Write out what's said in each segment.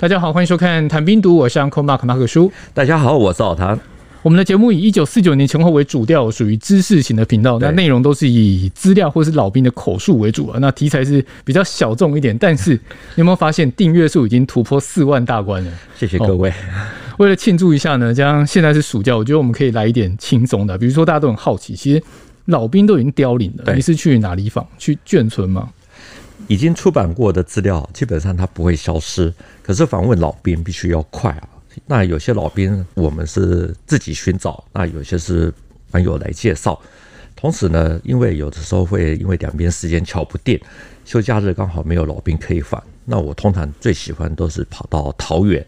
大家好，欢迎收看《谈兵读》，我是 Uncle Mark 马可叔。大家好，我是老谭。我们的节目以一九四九年前后为主调，属于知识型的频道。那内容都是以资料或是老兵的口述为主啊。那题材是比较小众一点，但是你有没有发现订阅数已经突破四万大关了？谢谢各位。哦、为了庆祝一下呢，加上现在是暑假，我觉得我们可以来一点轻松的，比如说大家都很好奇，其实老兵都已经凋零了，你是去哪里访？去眷村吗？已经出版过的资料基本上它不会消失，可是访问老兵必须要快啊。那有些老兵我们是自己寻找，那有些是朋友来介绍。同时呢，因为有的时候会因为两边时间敲不定，休假日刚好没有老兵可以访，那我通常最喜欢都是跑到桃园。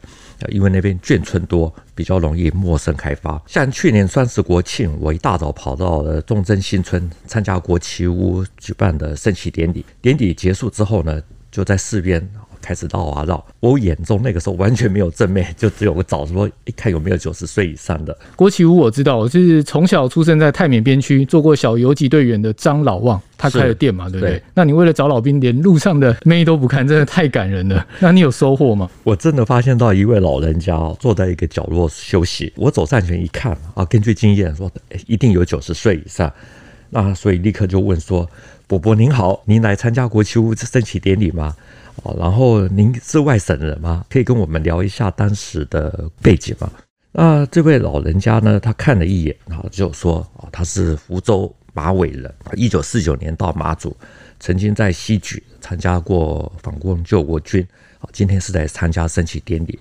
因为那边眷村多，比较容易陌生开发。像去年双十国庆，我一大早跑到了忠贞新村参加国旗屋举办的升旗典礼。典礼结束之后呢，就在四边。开始绕啊绕，我眼中那个时候完全没有正面，就只有个找说一看有没有九十岁以上的。国旗屋我知道，我是从小出生在泰缅边区，做过小游击队员的张老旺，他开了店嘛，对不对？对，那你为了找老兵，连路上的妹都不看，真的太感人了。那你有收获吗？我真的发现到一位老人家坐在一个角落休息，我走上前一看啊，根据经验说，一定有九十岁以上。那所以立刻就问说：“伯伯您好，您来参加国旗屋升旗典礼吗？”哦，然后您是外省人吗？可以跟我们聊一下当时的背景吗？那这位老人家呢，他看了一眼，然后就说：“哦，他是福州马尾人，一九四九年到马祖，曾经在西莒参加过反共救国军。哦，今天是在参加升旗典礼。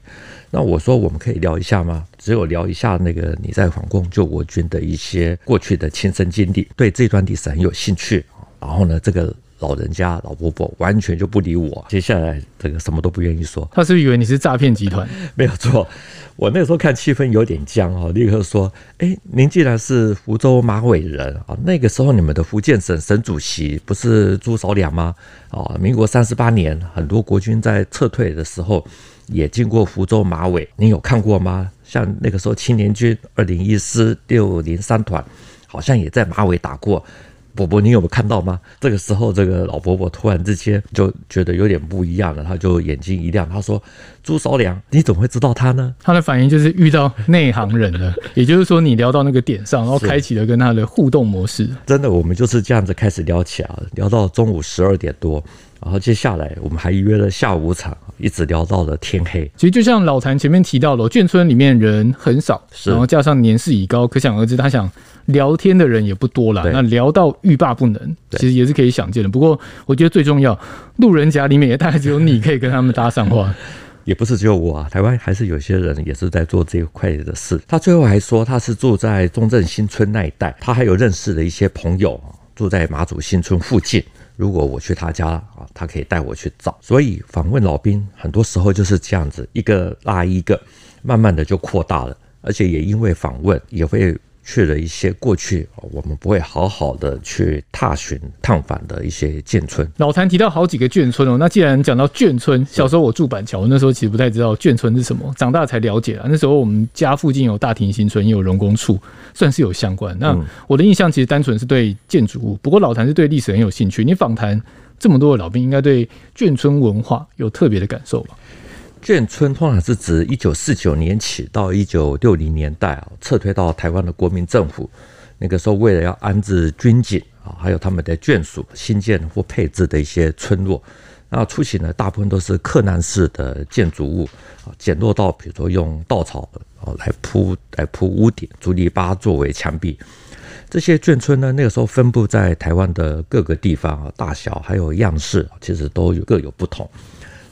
那我说我们可以聊一下吗？只有聊一下那个你在反共救国军的一些过去的亲身经历，对这段历史很有兴趣。然后呢，这个。老人家老婆婆完全就不理我，接下来这个什么都不愿意说。他是以为你是诈骗集团？没有错，我那时候看气氛有点僵哦，立刻说：“哎，您既然是福州马尾人啊，那个时候你们的福建省省主席不是朱绍良吗？啊，民国三十八年，很多国军在撤退的时候也经过福州马尾，您有看过吗？像那个时候青年军二零一师六零三团，好像也在马尾打过。”伯伯，你有没有看到吗？这个时候，这个老伯伯突然之间就觉得有点不一样了，他就眼睛一亮，他说：“朱绍良，你怎么会知道他呢？”他的反应就是遇到内行人了，也就是说，你聊到那个点上，然后开启了跟他的互动模式。真的，我们就是这样子开始聊起来了，聊到中午十二点多。然后接下来我们还约了下午场，一直聊到了天黑。其实就像老谭前面提到了，眷村里面人很少，然后加上年事已高，可想而知，他想聊天的人也不多了。那聊到欲罢不能，其实也是可以想见的。不过我觉得最重要，路人甲里面也大概只有你可以跟他们搭上话。也不是只有我啊，台湾还是有些人也是在做这一块的事。他最后还说他是住在中正新村那一带，他还有认识的一些朋友住在马祖新村附近。如果我去他家啊，他可以带我去找。所以访问老兵很多时候就是这样子，一个拉一个，慢慢的就扩大了。而且也因为访问，也会去了一些过去我们不会好好的去踏寻探访的一些眷村。老谭提到好几个眷村哦，那既然讲到眷村，小时候我住板桥，那时候其实不太知道眷村是什么，长大才了解了。那时候我们家附近有大庭新村，也有荣工处。算是有相关。那我的印象其实单纯是对建筑物，不过老谭是对历史很有兴趣。你访谈这么多的老兵，应该对眷村文化有特别的感受吧？眷村通常是指一九四九年起到一九六零年代啊，撤退到台湾的国民政府，那个时候为了要安置军警啊，还有他们的眷属，新建或配置的一些村落。那初期呢，大部分都是克难式的建筑物啊，简陋到比如说用稻草哦来铺来铺屋顶，竹篱笆作为墙壁。这些眷村呢，那个时候分布在台湾的各个地方啊，大小还有样式，其实都有各有不同。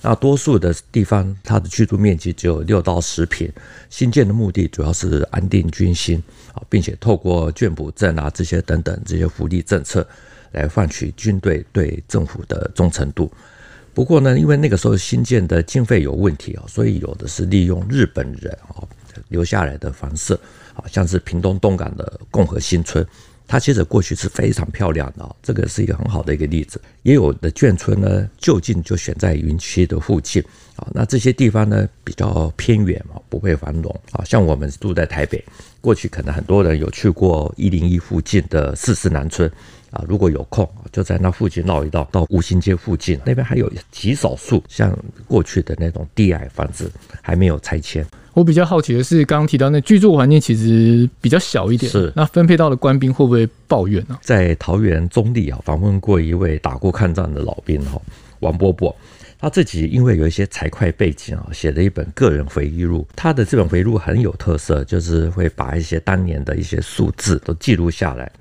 那多数的地方，它的居住面积只有六到十坪，新建的目的主要是安定军心啊，并且透过眷补证啊这些等等这些福利政策，来换取军队对政府的忠诚度。不过呢，因为那个时候新建的经费有问题啊，所以有的是利用日本人啊留下来的房舍啊，像是屏东东港的共和新村，它其实过去是非常漂亮的啊，这个是一个很好的一个例子。也有的眷村呢，就近就选在云区的附近啊，那这些地方呢比较偏远嘛，不会繁荣啊。像我们住在台北，过去可能很多人有去过一零一附近的四四南村啊，如果有空，就在那附近绕一绕，到五兴街附近那边还有极少数像过去的那种低矮房子还没有拆迁。我比较好奇的是，刚刚提到那居住环境其实比较小一点，是那分配到的官兵会不会抱怨呢？在桃园中立啊，访问过一位打过抗战的老兵哈，王伯伯。他自己因为有一些财会背景啊，写了一本个人回忆录。他的这本回忆录很有特色，就是会把一些当年的一些数字都记录下来。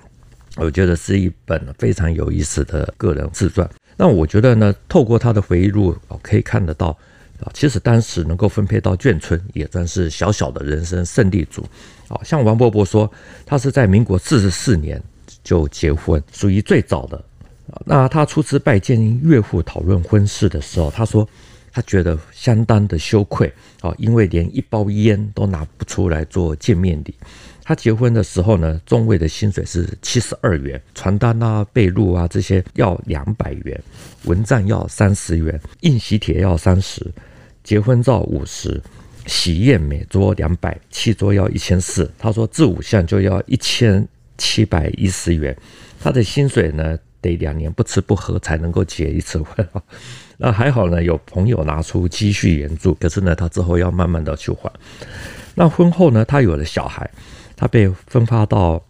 我觉得是一本非常有意思的个人自传。那我觉得呢，透过他的回忆录可以看得到啊，其实当时能够分配到眷村，也算是小小的人生胜利组。啊，像王伯伯说，他是在民国四十四年就结婚，属于最早的。那他初次拜见岳父讨论婚事的时候，他说他觉得相当的羞愧啊，因为连一包烟都拿不出来做见面礼。他结婚的时候呢，中尉的薪水是七十二元，传单啊、被褥啊这些要两百元，蚊帐要三十元，印喜帖要三十，结婚照五十，喜宴每桌两百，七桌要一千四。他说这五项就要一千七百一十元，他的薪水呢，得两年不吃不喝才能够结一次婚啊，那还好呢，有朋友拿出积蓄援助，可是呢，他之后要慢慢的去还。那婚后呢，他有了小孩，他被分发到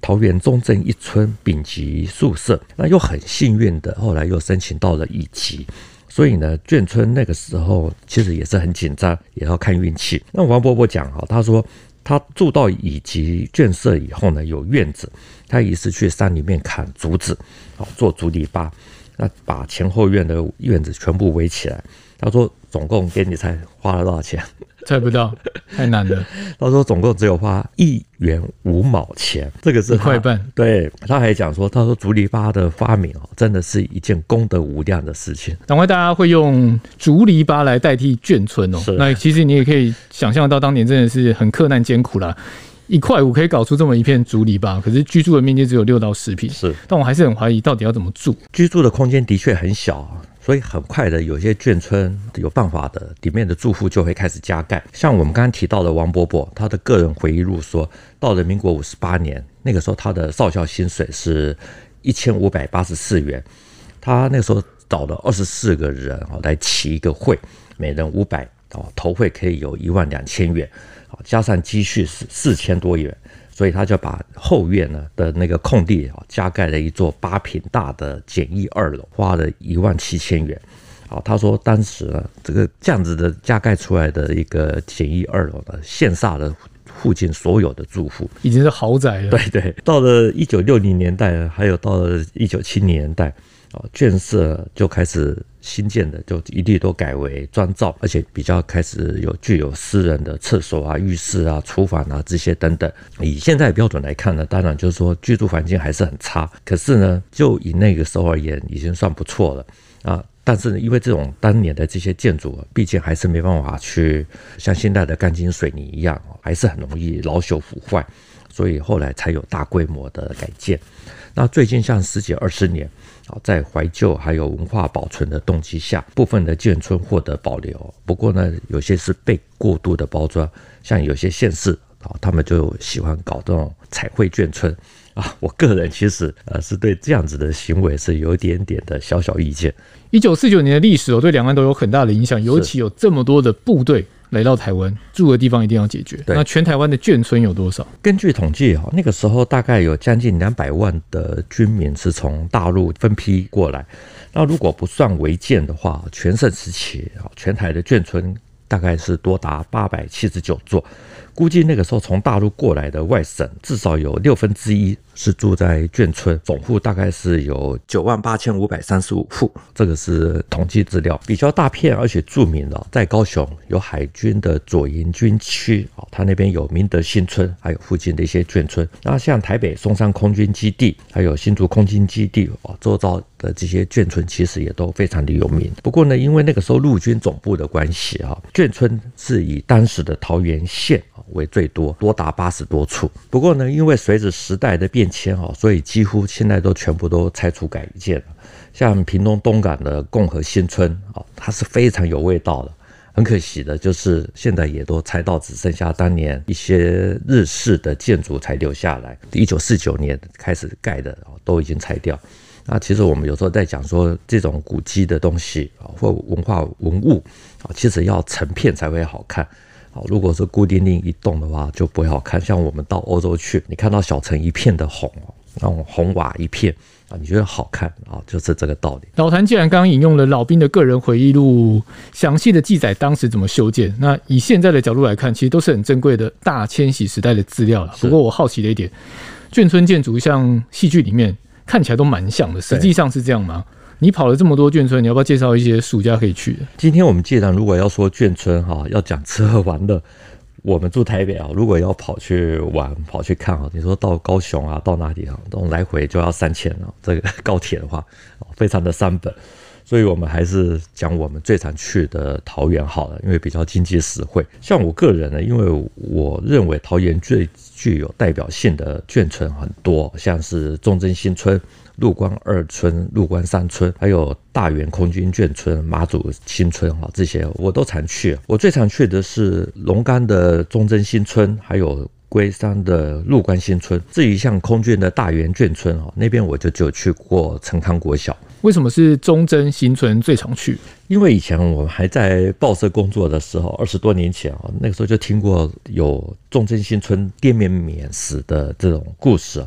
桃园中正一村丙级宿舍，那又很幸运的，后来又申请到了乙级，所以呢，眷村那个时候其实也是很紧张，也要看运气。那王伯伯讲哈，他说。他住到乙级眷舍以后呢，有院子，他也是去山里面砍竹子，好做竹篱笆，那把前后院的院子全部围起来。他说，总共给你猜花了多少钱？猜不到，太难了。他说总共只有花一元五毛钱，这个是一块半。对，他还讲说，他说竹篱笆的发明哦，真的是一件功德无量的事情。难怪大家会用竹篱笆来代替眷村哦。那其实你也可以想象到，当年真的是很克难艰苦啦。一块五可以搞出这么一片竹篱笆，可是居住的面积只有六到十平。是，但我还是很怀疑到底要怎么住。居住的空间的确很小。所以很快的，有些眷村有办法的，里面的住户就会开始加盖。像我们刚刚提到的王伯伯，他的个人回忆录说，到了民国五十八年，那个时候他的少校薪水是一千五百八十四元，他那个时候找了二十四个人哦来起一个会，每人五百哦，头会可以有一万两千元，加上积蓄是四千多元。所以他就把后院呢的那个空地啊，加盖了一座八平大的简易二楼，花了一万七千元。啊，他说当时呢，这个这样子的加盖出来的一个简易二楼呢，羡煞了附近所有的住户，已经是豪宅了。对对，到了一九六零年代，还有到了一九七零年代。啊，建设就开始新建的，就一律都改为砖造，而且比较开始有具有私人的厕所啊、浴室啊、厨房啊这些等等。以现在的标准来看呢，当然就是说居住环境还是很差，可是呢，就以那个时候而言，已经算不错了啊。但是呢，因为这种当年的这些建筑，毕竟还是没办法去像现在的钢筋水泥一样，还是很容易老朽腐坏，所以后来才有大规模的改建。那最近像十几二十年啊。在怀旧还有文化保存的动机下，部分的眷村获得保留。不过呢，有些是被过度的包装，像有些县市啊，他们就喜欢搞这种彩绘眷村啊。我个人其实呃是对这样子的行为是有一点点的小小意见。一九四九年的历史哦，对两岸都有很大的影响，尤其有这么多的部队。来到台湾住的地方一定要解决。那全台湾的眷村有多少？根据统计哈，那个时候大概有将近两百万的军民是从大陆分批过来。那如果不算违建的话，全盛时期啊，全台的眷村大概是多达八百七十九座。估计那个时候从大陆过来的外省至少有六分之一是住在眷村，总户大概是有九万八千五百三十五户，这个是统计资料，比较大片而且著名的，在高雄有海军的左营军区啊，它那边有明德新村，还有附近的一些眷村。那像台北松山空军基地，还有新竹空军基地啊，周遭的这些眷村其实也都非常的有名。不过呢，因为那个时候陆军总部的关系啊，眷村是以当时的桃园县为最多，多达八十多处。不过呢，因为随着时代的变迁哈，所以几乎现在都全部都拆除改建了。像屏东东港的共和新村啊，它是非常有味道的很可惜的就是现在也都拆到只剩下当年一些日式的建筑才留下来，一九四九年开始盖的都已经拆掉。那其实我们有时候在讲说这种古迹的东西啊，或文化文物啊，其实要成片才会好看。好，如果是孤零零一栋的话，就不会好看。像我们到欧洲去，你看到小城一片的红，那种红瓦一片啊，你觉得好看啊，就是这个道理。老谭既然刚刚引用了老兵的个人回忆录，详细的记载当时怎么修建，那以现在的角度来看，其实都是很珍贵的大迁徙时代的资料了。不过我好奇的一点，眷村建筑像戏剧里面看起来都蛮像的，实际上是这样吗？你跑了这么多眷村，你要不要介绍一些暑假可以去的？今天我们既然如果要说眷村哈，要讲吃喝玩乐，我们住台北啊，如果要跑去玩、跑去看啊，你说到高雄啊，到哪里啊，都来回就要三千啊。这个高铁的话，非常的三本，所以我们还是讲我们最常去的桃园好了，因为比较经济实惠。像我个人呢，因为我认为桃园最具有代表性的眷村很多，像是忠贞新村。陆关二村、陆关三村，还有大园空军眷村、马祖新村，哈，这些我都常去。我最常去的是龙岗的忠贞新村，还有龟山的陆关新村。至于像空军的大园眷村，哈，那边我就只有去过陈康国小。为什么是忠贞新村最常去？因为以前我们还在报社工作的时候，二十多年前啊，那个时候就听过有忠贞新村店面免死的这种故事。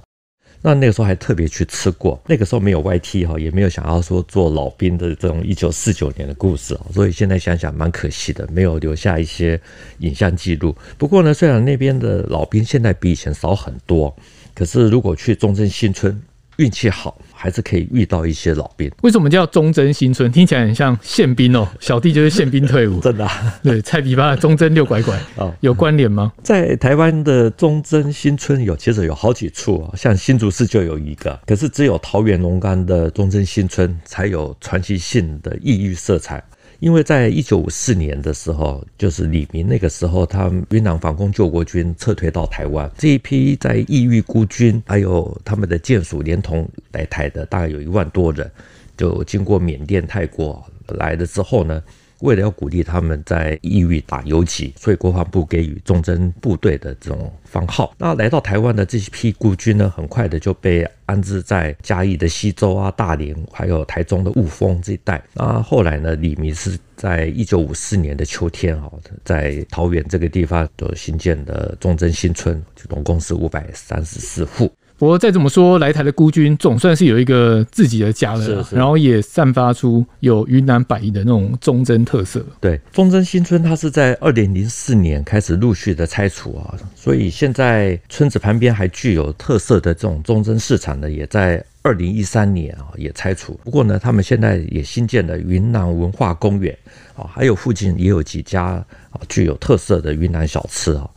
那那个时候还特别去吃过，那个时候没有 YT 哈，也没有想要说做老兵的这种一九四九年的故事，所以现在想想蛮可惜的，没有留下一些影像记录。不过呢，虽然那边的老兵现在比以前少很多，可是如果去中正新村，运气好，还是可以遇到一些老兵。为什么叫忠贞新村？听起来很像宪兵哦。小弟就是宪兵退伍，真的、啊。对，菜比巴的忠贞六拐拐啊，有关联吗？在台湾的忠贞新村有，其实有好几处啊，像新竹市就有一个，可是只有桃园龙岗的忠贞新村才有传奇性的异域色彩。因为在一九五四年的时候，就是李明那个时候，他云南防空救国军撤退到台湾，这一批在异域孤军，还有他们的眷属连同来台的，大概有一万多人，就经过缅甸、泰国来了之后呢。为了要鼓励他们在异域打游击，所以国防部给予忠贞部队的这种番号。那来到台湾的这批孤军呢，很快的就被安置在嘉义的溪州啊、大林，还有台中的雾峰这一带。那后来呢，李弥是在一九五四年的秋天啊，在桃园这个地方就新建的忠贞新村，总共是五百三十四户。不过再怎么说，来台的孤军总算是有一个自己的家了，是是，然后也散发出有云南百夷的那种忠贞特色。对，忠贞新村它是在二零零四年开始陆续的拆除啊，所以现在村子旁边还具有特色的这种忠贞市场呢，也在二零一三年啊也拆除。不过呢，他们现在也新建了云南文化公园啊，还有附近也有几家啊具有特色的云南小吃啊。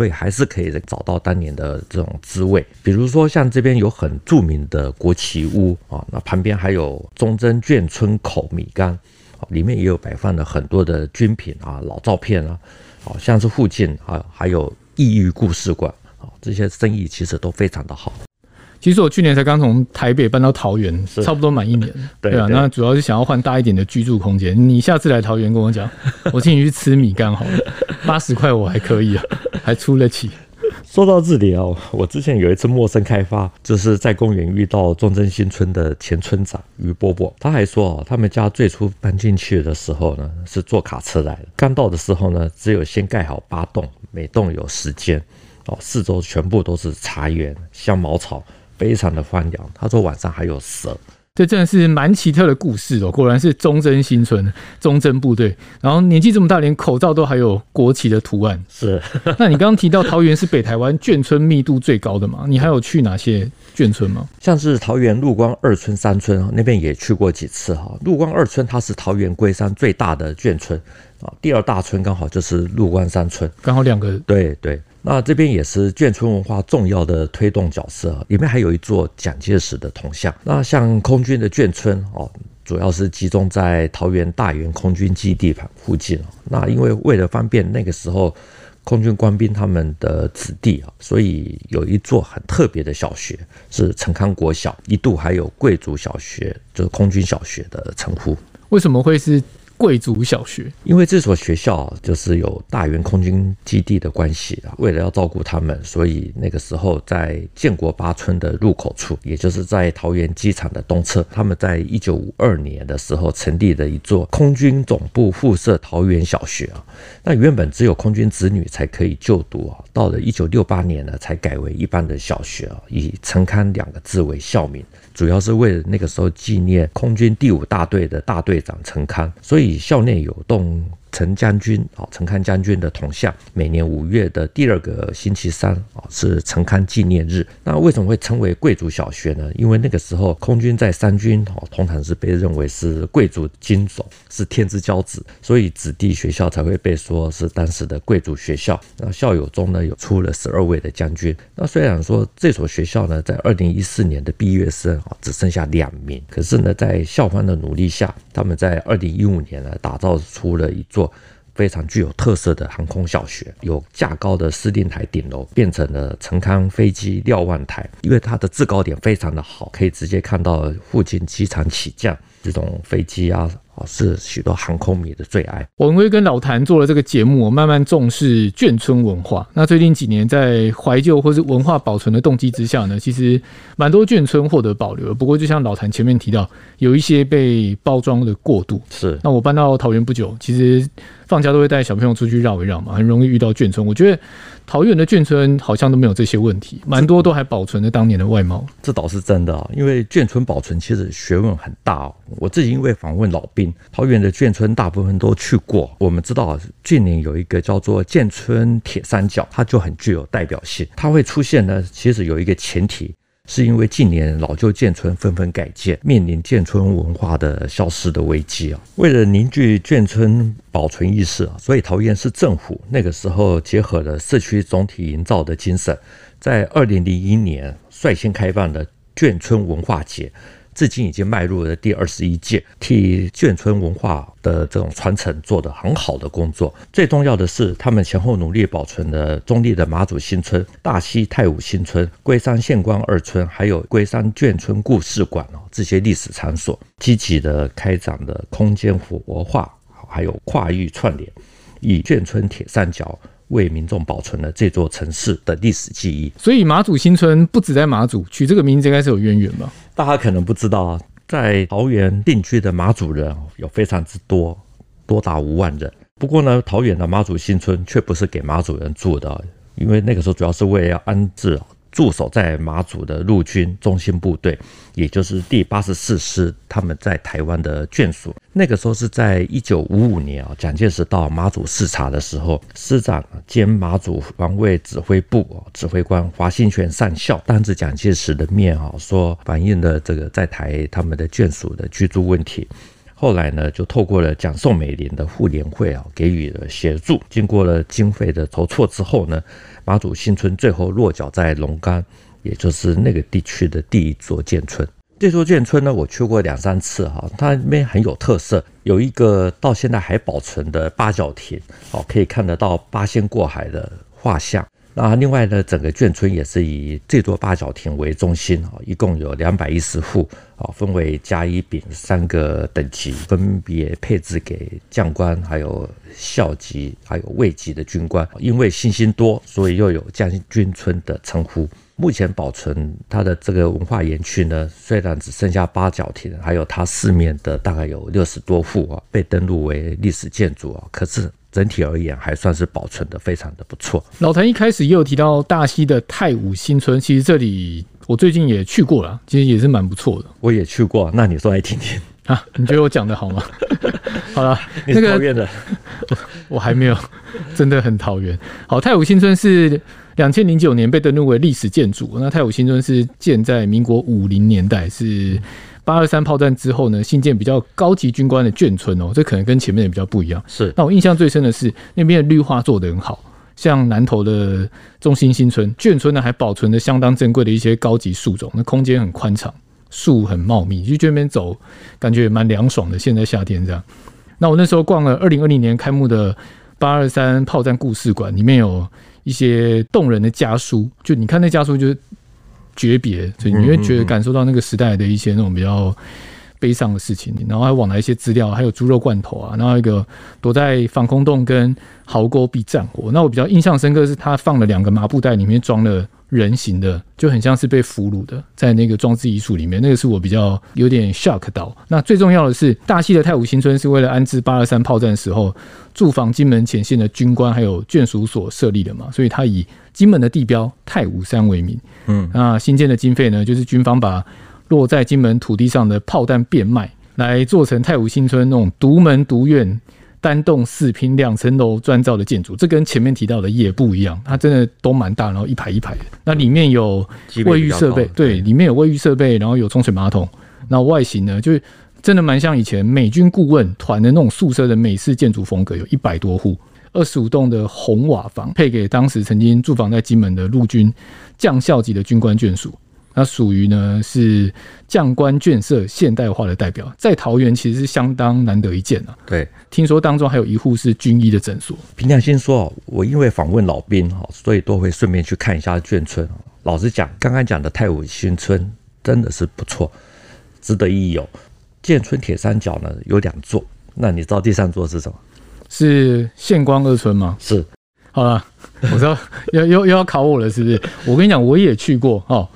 所以还是可以找到当年的这种滋味，比如说像这边有很著名的国旗屋啊，那旁边还有忠贞眷村口米缸，里面也有摆放了很多的军品啊、老照片啊，好像是附近啊还有异域故事馆啊，这些生意其实都非常的好。其实我去年才刚从台北搬到桃园，差不多满一年。对啊，那主要是想要换大一点的居住空间。你下次来桃园跟我讲，我请你去吃米干好了，八十块我还可以啊，还出得起。说到这里啊，我之前有一次陌生开发，就是在公园遇到忠贞新村的前村长于伯伯，他还说啊，他们家最初搬进去的时候呢，是坐卡车来的，刚到的时候呢，只有先盖好八栋，每栋有十间，哦，四周全部都是茶园、香茅草。非常的荒凉，他说晚上还有蛇，这真的是蛮奇特的故事哦。果然是忠贞新村，忠贞部队，然后年纪这么大，连口罩都还有国旗的图案。是，那你刚刚提到桃园是北台湾眷村密度最高的嘛？你还有去哪些眷村吗？像是桃园陆光二村、三村那边也去过几次哈。陆光二村它是桃园龟山最大的眷村啊，第二大村刚好就是陆光三村，刚好两个。对对。那这边也是眷村文化重要的推动角色，里面还有一座蒋介石的铜像。那像空军的眷村哦，主要是集中在桃园大园空军基地旁附近。那因为为了方便那个时候空军官兵他们的子弟啊，所以有一座很特别的小学是陈康国小，一度还有贵族小学，就是空军小学的称呼。为什么会是贵族小学？因为这所学校就是有大原空军基地的关系啊，为了要照顾他们，所以那个时候在建国八村的入口处，也就是在桃园机场的东侧，他们在一九五二年的时候成立了一座空军总部附设桃园小学啊。那原本只有空军子女才可以就读啊，到了一九六八年呢，才改为一般的小学啊，以陈戡两个字为校名。主要是为了那个时候纪念空军第五大队的大队长陈康，所以校内有栋。陈将军啊，陈康将军的铜像，每年五月的第二个星期三啊，是陈康纪念日。那为什么会称为贵族小学呢？因为那个时候空军在三军哦，通常是被认为是贵族金种，是天之骄子，所以子弟学校才会被说是当时的贵族学校。那校友中呢，有出了十二位的将军。那虽然说这所学校呢，在二零一四年的毕业生啊，只剩下两名，可是呢，在校方的努力下，他们在二零一五年呢，打造出了一座。非常具有特色的航空小学，有架高的司令台顶楼，变成了陈康飞机瞭望台，因为它的制高点非常的好，可以直接看到附近机场起降这种飞机啊。是许多航空迷的最爱。文威跟老谭做了这个节目，我慢慢重视眷村文化。那最近几年，在怀旧或是文化保存的动机之下呢，其实蛮多眷村获得保留。不过，就像老谭前面提到，有一些被包装的过度。是。那我搬到桃园不久，其实放假都会带小朋友出去绕一绕嘛，很容易遇到眷村。我觉得。桃园的眷村好像都没有这些问题，蛮多都还保存着当年的外貌。这倒是真的啊，因为眷村保存其实学问很大哦。我自己因为访问老兵，桃园的眷村大部分都去过。我们知道近年有一个叫做眷村铁三角，它就很具有代表性。它会出现呢，其实有一个前提。是因为近年老旧眷村纷纷改建，面临眷村文化的消失的危机啊。为了凝聚眷村保存意识啊，所以桃园市政府那个时候结合了社区总体营造的精神，在二零零一年率先开办了眷村文化节。至今已经迈入了第二十一届，替眷村文化的这种传承做得很好的工作。最重要的是，他们前后努力保存了中坜的马祖新村、大溪太武新村、龟山县官二村，还有龟山眷村故事馆哦，这些历史场所，积极的开展了空间活化，还有跨域串联，以眷村铁三角。为民众保存了这座城市的历史记忆，所以马祖新村不止在马祖，取这个名字应该是有渊源吧？大家可能不知道，在桃园定居的马祖人有非常之多，多达五万人。不过呢，桃园的马祖新村却不是给马祖人住的，因为那个时候主要是为了要安置。驻守在马祖的陆军中心部队，也就是第八十四师，他们在台湾的眷属。那个时候是在一九五五年啊，蒋介石到马祖视察的时候，师长兼马祖防卫指挥部指挥官华新全上校当着蒋介石的面啊，说反映了这个在台他们的眷属的居住问题。后来呢，就透过了蒋宋美龄的妇联会啊，给予了协助。经过了经费的筹措之后呢，马祖新村最后落脚在龙岗，也就是那个地区的第一座建村。这座建村呢，我去过两三次哈，它那边很有特色，有一个到现在还保存的八角亭，哦，可以看得到八仙过海的画像。那另外呢，整个眷村也是以这座八角亭为中心啊，一共有两百一十户啊，分为甲、乙、丙三个等级，分别配置给将官、还有校级、还有尉级的军官。因为星星多，所以又有将军村的称呼。目前保存它的这个文化园区呢，虽然只剩下八角亭，还有它四面的大概有六十多户啊，被登录为历史建筑啊，可是。整体而言，还算是保存的非常的不错。老谭一开始也有提到大溪的太武新村，其实这里我最近也去过了，其实也是蛮不错的。我也去过，那你说来听听啊？你觉得我讲的好吗？好了，那个桃园的，我还没有，真的很桃园。好，太武新村是两千零九年被登录为历史建筑。那太武新村是建在民国五零年代，是。八二三炮战之后呢，新建比较高级军官的眷村哦，这可能跟前面的比较不一样。是，那我印象最深的是那边的绿化做得很好，像南投的中心新村眷村呢，还保存着相当珍贵的一些高级树种，那空间很宽敞，树很茂密，就这边走感觉也蛮凉爽的。现在夏天这样，那我那时候逛了二零二零年开幕的八二三炮战故事馆，里面有一些动人的家书，就你看那家书就是。诀别，所以你会觉得感受到那个时代的一些那种比较悲伤的事情，然后还往来一些资料，还有猪肉罐头啊，然后一个躲在防空洞跟壕沟避战火。那我比较印象深刻是，他放了两个麻布袋，里面装了人形的，就很像是被俘虏的，在那个装置艺术里面，那个是我比较有点 shock 到。那最重要的是，大溪的太武新村是为了安置八二三炮战时候驻防金门前线的军官还有眷属所设立的嘛，所以他以金门的地标太武山为名。嗯，那新建的经费呢，就是军方把落在金门土地上的炮弹变卖，来做成太武新村那种独门独院。单栋四拼两层楼砖造的建筑，这跟前面提到的也不一样，它真的都蛮大，然后一排一排的。那里面有卫浴设备，对，里面有卫浴设备，然后有冲水马桶。那外形呢，就是真的蛮像以前美军顾问团的那种宿舍的美式建筑风格，有一百多户，二十五栋的红瓦房，配给当时曾经驻防在金门的陆军将校级的军官眷属。它属于呢是将官眷舍现代化的代表，在桃园其实是相当难得一见啊。对，听说当中还有一户是军医的诊所。平常心说，我因为访问老兵哈，所以都会顺便去看一下眷村。老实讲，刚刚讲的太武新村真的是不错，值得一游。眷村铁三角呢有两座，那你知道第三座是什么？是县光二村吗？是。好了，我知道又又又要考我了，是不是？我跟你讲，我也去过哦。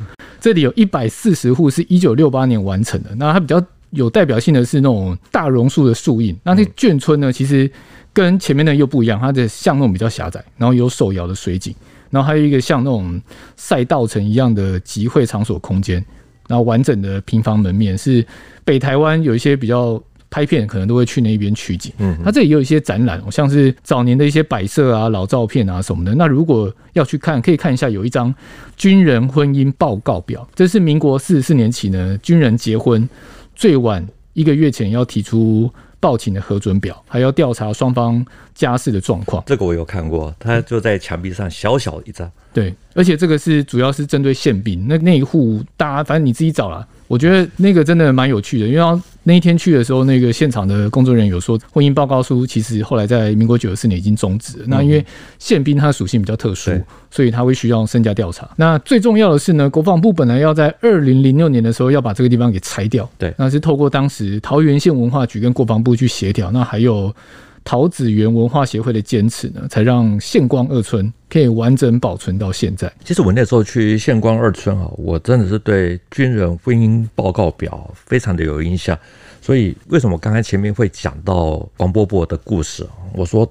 这里有一百四十户，是一九六八年完成的。那它比较有代表性的是那种大榕树的树荫。那那眷村呢，其实跟前面的又不一样，它的巷弄比较狭窄，然后有手摇的水井，然后还有一个像那种赛道城一样的集会场所空间，然后完整的平房门面是北台湾有一些比较。拍片可能都会去那边取景，嗯，它这里也有一些展览，像是早年的一些摆设啊、老照片啊什么的。那如果要去看，可以看一下，有一张军人婚姻报告表，这是民国四十四年起呢，军人结婚最晚一个月前要提出报请的核准表，还要调查双方家事的状况。这个我有看过，它就在墙壁上小小一张。对，而且这个是主要是针对宪兵，那那一户大家反正你自己找了。我觉得那个真的蛮有趣的，因为那一天去的时候，那个现场的工作人员有说，婚姻报告书其实后来在民国九十四年已经终止了。那因为宪兵他的属性比较特殊，所以他会需要身家调查。那最重要的是呢，国防部本来要在二零零六年的时候要把这个地方给拆掉，对，那是透过当时桃园县文化局跟国防部去协调，那还有。桃子园文化协会的坚持呢，才让县光二村可以完整保存到现在。其实我那时候去县光二村啊，我真的是对军人婚姻报告表非常的有印象。所以为什么我刚才前面会讲到王伯伯的故事？我说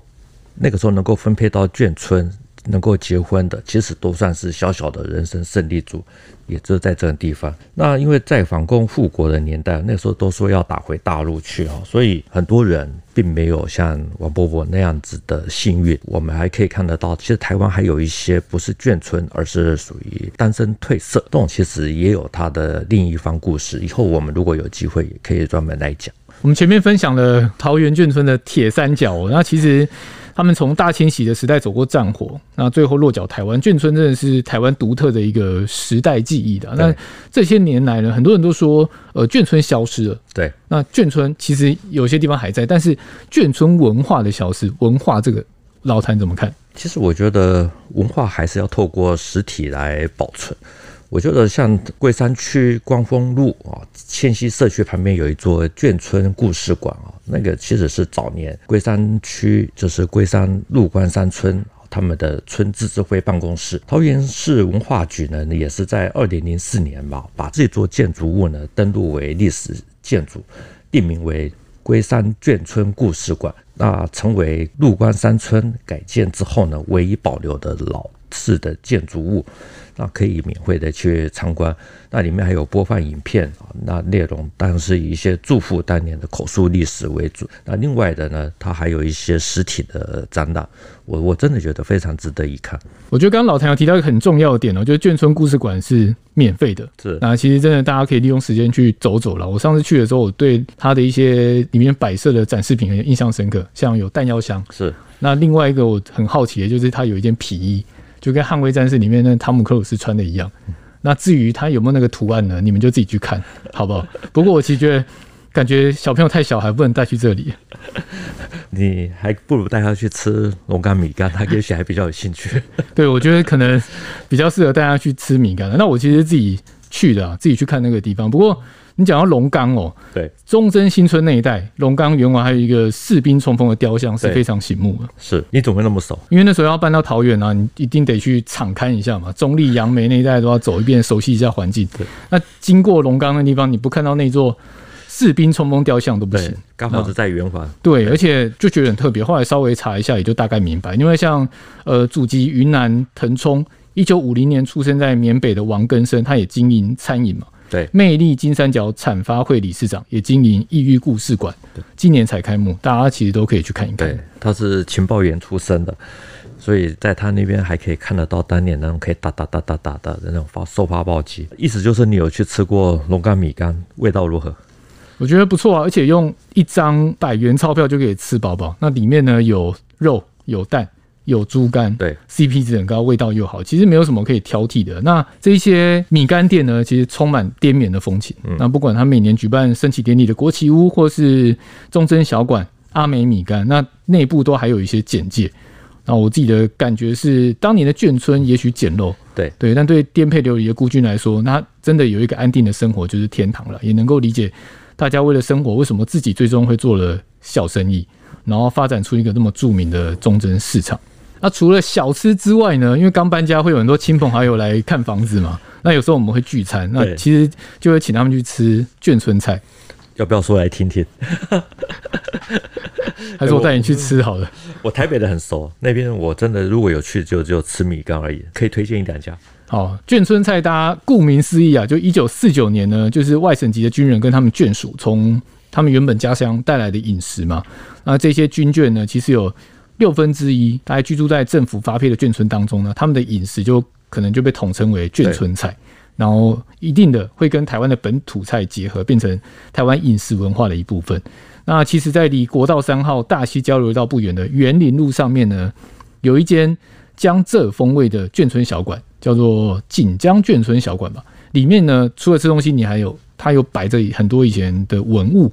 那个时候能够分配到眷村。能够结婚的，其实都算是小小的人生胜利组，也就在这个地方。那因为在反攻复国的年代，那时候都说要打回大陆去啊，所以很多人并没有像王伯伯那样子的幸运。我们还可以看得到，其实台湾还有一些不是眷村，而是属于单身退色，这种其实也有它的另一方故事。以后我们如果有机会，也可以专门来讲。我们前面分享了桃园眷村的铁三角，那其实。他们从大迁徙的时代走过战火，那最后落脚台湾，眷村真的是台湾独特的一个时代记忆的。那这些年来呢，很多人都说，呃，眷村消失了。对，那眷村其实有些地方还在，但是眷村文化的消失，文化这个老谭怎么看？其实我觉得文化还是要透过实体来保存。我觉得像桂山区光丰路啊，千禧社区旁边有一座眷村故事馆啊，那个其实是早年龟山区就是龟山陆关山村他们的村自治会办公室。桃园市文化局呢，也是在二零零四年吧，把这座建筑物呢登录为历史建筑，定名为龟山眷村故事馆，那成为陆关山村改建之后呢唯一保留的老式的建筑物。那可以免费的去参观，那里面还有播放影片啊，那内容当然是以一些祝福当年的口述历史为主。那另外的呢，它还有一些实体的展览，我我真的觉得非常值得一看。我觉得刚刚老谭有提到一个很重要的点哦，就是眷村故事馆是免费的，是那其实真的大家可以利用时间去走走了。我上次去的时候，我对它的一些里面摆设的展示品很印象深刻，像有弹药箱，是那另外一个我很好奇的就是它有一件皮衣。就跟《捍卫战士》里面那汤姆克鲁斯穿的一样。那至于他有没有那个图案呢？你们就自己去看，好不好？不过我其实觉得，感觉小朋友太小，还不能带去这里。你还不如带他去吃龙岗米干，他也许还比较有兴趣。对，我觉得可能比较适合带他去吃米干。那我其实自己去的，自己去看那个地方。不过你讲到龙冈哦，对，中贞新村那一带，龙冈圆环还有一个士兵冲锋的雕像是非常醒目的。是，你怎么会那么熟？因为那时候要搬到桃园啊，你一定得去场勘一下嘛，中立、杨梅那一带都要走一遍，熟悉一下环境。对，那经过龙冈的地方，你不看到那座士兵冲锋雕像都不行。刚好是在圆环。对，而且就觉得很特别。后来稍微查一下，也就大概明白，因为像呃，祖籍云南腾冲，一九五零年出生在缅北的王根生，他也经营餐饮嘛。对，魅力金三角产发会理事长也经营异域故事馆，今年才开幕，大家其实都可以去看一看。对，他是情报员出身的，所以在他那边还可以看得到当年那种可以打打打打打的那种发收发报机。意思就是你有去吃过龙肝米干，味道如何？我觉得不错啊，而且用一张百元钞票就可以吃饱饱。那里面呢，有肉有蛋。有猪肝，对，CP 值很高，味道又好，其实没有什么可以挑剔的。那这些米干店呢，其实充满滇缅的风情。嗯、那不管他每年举办升旗典礼的国旗屋，或是忠贞小馆、阿美米干，那内部都还有一些简介。那我自己的感觉是，当年的眷村也许简陋，对对，但对颠沛流离的孤军来说，那真的有一个安定的生活就是天堂了。也能够理解大家为了生活，为什么自己最终会做了小生意，然后发展出一个那么著名的忠贞市场。那除了小吃之外呢？因为刚搬家，会有很多亲朋好友来看房子嘛。那有时候我们会聚餐，那其实就会请他们去吃眷村菜。要不要说来听听？还是我带你去吃好了？我台北的很熟，那边我真的如果有去，就就吃米干而已。可以推荐一两家。好，眷村菜，大家顾名思义啊，就一九四九年呢，就是外省籍的军人跟他们眷属从他们原本家乡带来的饮食嘛。那这些军眷呢，其实有。六分之一，大概居住在政府发配的眷村当中呢，他们的饮食就可能就被统称为眷村菜，然后一定的会跟台湾的本土菜结合，变成台湾饮食文化的一部分。那其实，在离国道三号大溪交流道不远的园林路上面呢，有一间江浙风味的眷村小馆，叫做锦江眷村小馆吧。里面呢，除了吃东西，你还有它有摆着很多以前的文物，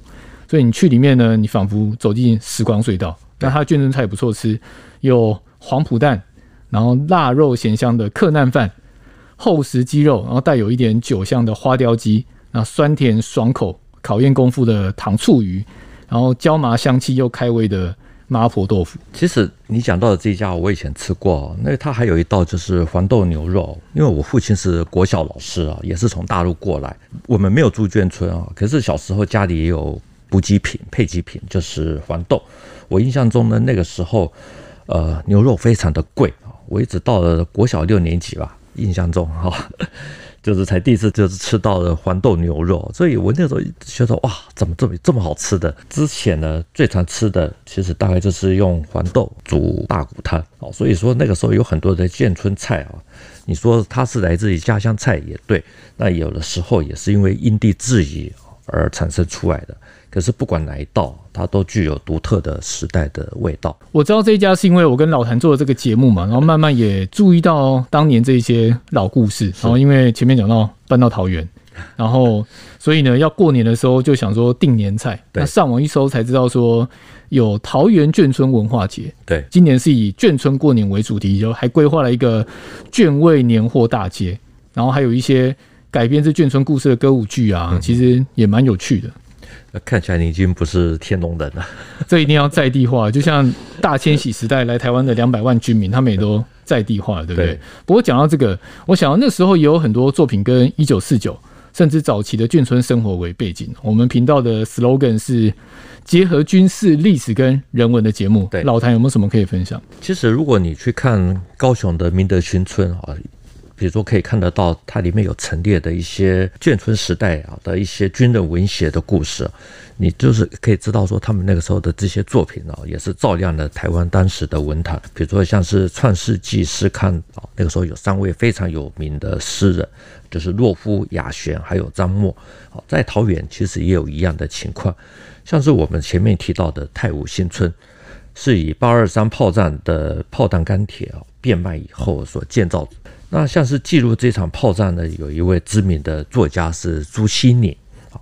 所以你去里面呢，你仿佛走进时光隧道。那它卷蒸菜也不错吃，有黄埔蛋，然后腊肉咸香的克难饭，厚实鸡肉，然后带有一点酒香的花雕鸡，那酸甜爽口、考验功夫的糖醋鱼，然后椒麻香气又开胃的麻婆豆腐。其实你讲到的这一家，我以前吃过。那它还有一道就是黄豆牛肉，因为我父亲是国小老师啊，也是从大陆过来。我们没有住眷村啊，可是小时候家里也有补给品、配给品，就是黄豆。我印象中呢，那个时候，呃，牛肉非常的贵啊。我一直到了国小六年级吧，印象中哈，就是才第一次就是吃到了黄豆牛肉，所以我那时候觉得哇，怎么这么这么好吃的？之前呢，最常吃的其实大概就是用黄豆煮大骨汤哦。所以说那个时候有很多的建村菜啊，你说它是来自于家乡菜也对，那有的时候也是因为因地制宜而产生出来的。可是不管哪一道，它都具有独特的时代的味道。我知道这一家是因为我跟老谭做了这个节目嘛，然后慢慢也注意到当年这些老故事。然后因为前面讲到搬到桃园，然后所以呢，要过年的时候就想说订年菜。那上网一搜才知道说有桃园眷村文化节。对，今年是以眷村过年为主题，就还规划了一个眷味年货大街，然后还有一些改编自眷村故事的歌舞剧啊，其实也蛮有趣的。看起来你已经不是天龙人了，这一定要在地化。就像大迁徙时代来台湾的两百万居民，他们也都在地化，对不对？对。不过讲到这个，我想到那时候也有很多作品跟一九四九甚至早期的眷村生活为背景。我们频道的 slogan 是结合军事历史跟人文的节目。对，老谭有没有什么可以分享？其实如果你去看高雄的明德新村啊。比如说，可以看得到它里面有陈列的一些眷村时代啊的一些军人文学的故事，你就是可以知道说，他们那个时候的这些作品啊，也是照亮了台湾当时的文坛。比如说，像是《创世纪》诗刊啊，那个时候有三位非常有名的诗人，就是洛夫、亚玄还有张默。好在桃园其实也有一样的情况，像是我们前面提到的太武新村，是以八二三炮战的炮弹钢铁啊变卖以后所建造。那像是记录这场炮战的，有一位知名的作家是朱西甯，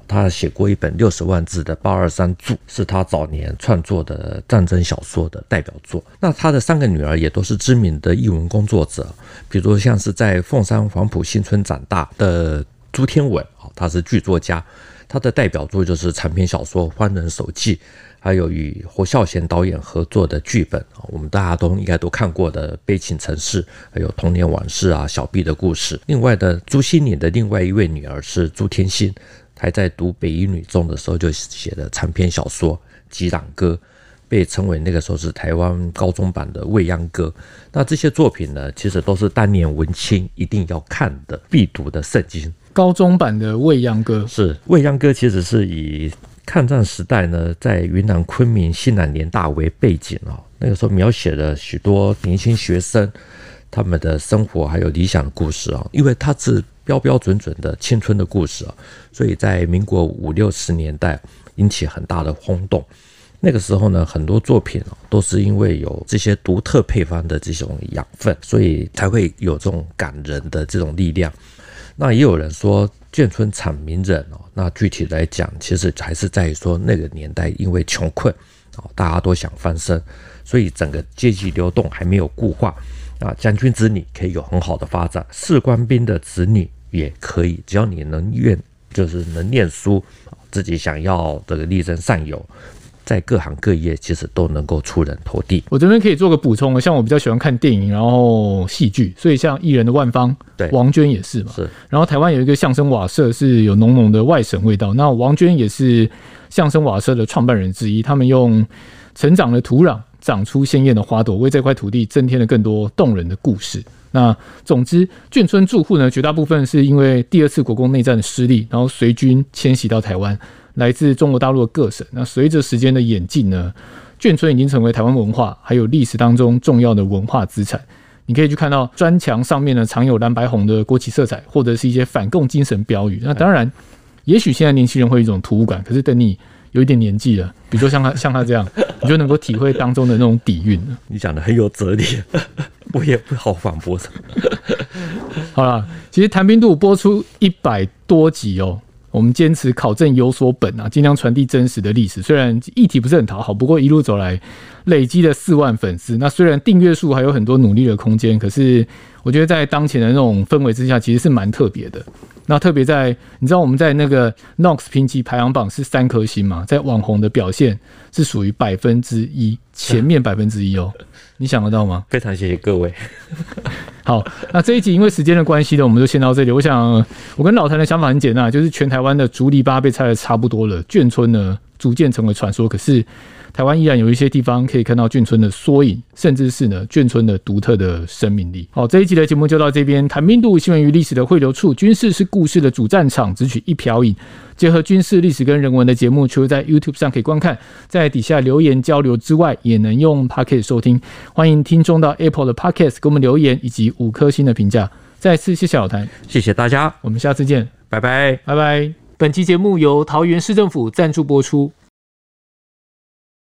他写过一本六十万字的《八二三注》，是他早年创作的战争小说的代表作。那他的三个女儿也都是知名的译文工作者，比如像是在凤山黄埔新村长大的朱天文，他是剧作家；他的代表作就是长篇小说《欢人手记》，还有与侯孝贤导演合作的剧本啊，我们大家都应该都看过的《悲情城市》，还有《童年往事》啊，《小毕的故事》。另外的朱西甯的另外一位女儿是朱天心，还在读北一女中的时候就写的长篇小说《吉朗歌》。被称为那个时候是台湾高中版的《未央歌》，那这些作品呢，其实都是当年文青一定要看的必读的圣经。高中版的《未央歌》是《未央歌》，其实是以抗战时代呢，在云南昆明西南联大为背景啊，那个时候描写了许多年轻学生他们的生活还有理想的故事啊，因为它是标标准准的青春的故事啊，所以在民国五六十年代引起很大的轰动。那个时候呢，很多作品都是因为有这些独特配方的这种养分，所以才会有这种感人的这种力量。那也有人说眷村产名人哦，那具体来讲，其实还是在于说那个年代因为穷困哦，大家都想翻身，所以整个阶级流动还没有固化啊。将军子女可以有很好的发展，士官兵的子女也可以，只要你能愿，就是能念书，自己想要这个力争上游。在各行各业，其实都能够出人头地。我这边可以做个补充，像我比较喜欢看电影，然后戏剧，所以像艺人的万芳，对，王娟也是嘛。是。然后台湾有一个相声瓦舍，是有浓浓的外省味道。那王娟也是相声瓦舍的创办人之一。他们用成长的土壤，长出鲜艳的花朵，为这块土地增添了更多动人的故事。那总之，眷村住户呢，绝大部分是因为第二次国共内战的失利，然后随军迁徙到台湾。来自中国大陆的各省，那随着时间的演进呢，眷村已经成为台湾文化还有历史当中重要的文化资产。你可以去看到砖墙上面呢，常有蓝白红的国旗色彩，或者是一些反共精神标语。那当然，也许现在年轻人会有一种突兀感，可是等你有一点年纪了，比如说像他像他这样，你就能够体会当中的那种底蕴。你讲的很有哲理，我也不好反驳。好了，其实谈兵度播出一百多集哦。我们坚持考证有所本啊，尽量传递真实的历史。虽然议题不是很讨好，不过一路走来累积了四万粉丝。那虽然订阅数还有很多努力的空间，可是我觉得在当前的那种氛围之下，其实是蛮特别的。那特别在你知道我们在那个 Knox 评级排行榜是三颗星嘛，在网红的表现是属于百分之一前面百分之一哦。你想得到吗？非常谢谢各位。好，那这一集因为时间的关系呢，我们就先到这里。我想，我跟老谭的想法很简单，就是全台湾的竹篱笆被拆的差不多了，眷村呢逐渐成为传说。可是。台湾依然有一些地方可以看到眷村的缩影，甚至是呢眷村的独特的生命力。好，这一集的节目就到这边。谈兵度新闻与历史的汇流处，军事是故事的主战场，只取一瓢饮，结合军事历史跟人文的节目，除了在 YouTube 上可以观看，在底下留言交流之外，也能用 Pocket 收听。欢迎听众到 Apple 的 Pocket 给我们留言以及五颗星的评价。再次谢谢老谭，谢谢大家，我们下次见，拜拜，拜拜。本期节目由桃园市政府赞助播出。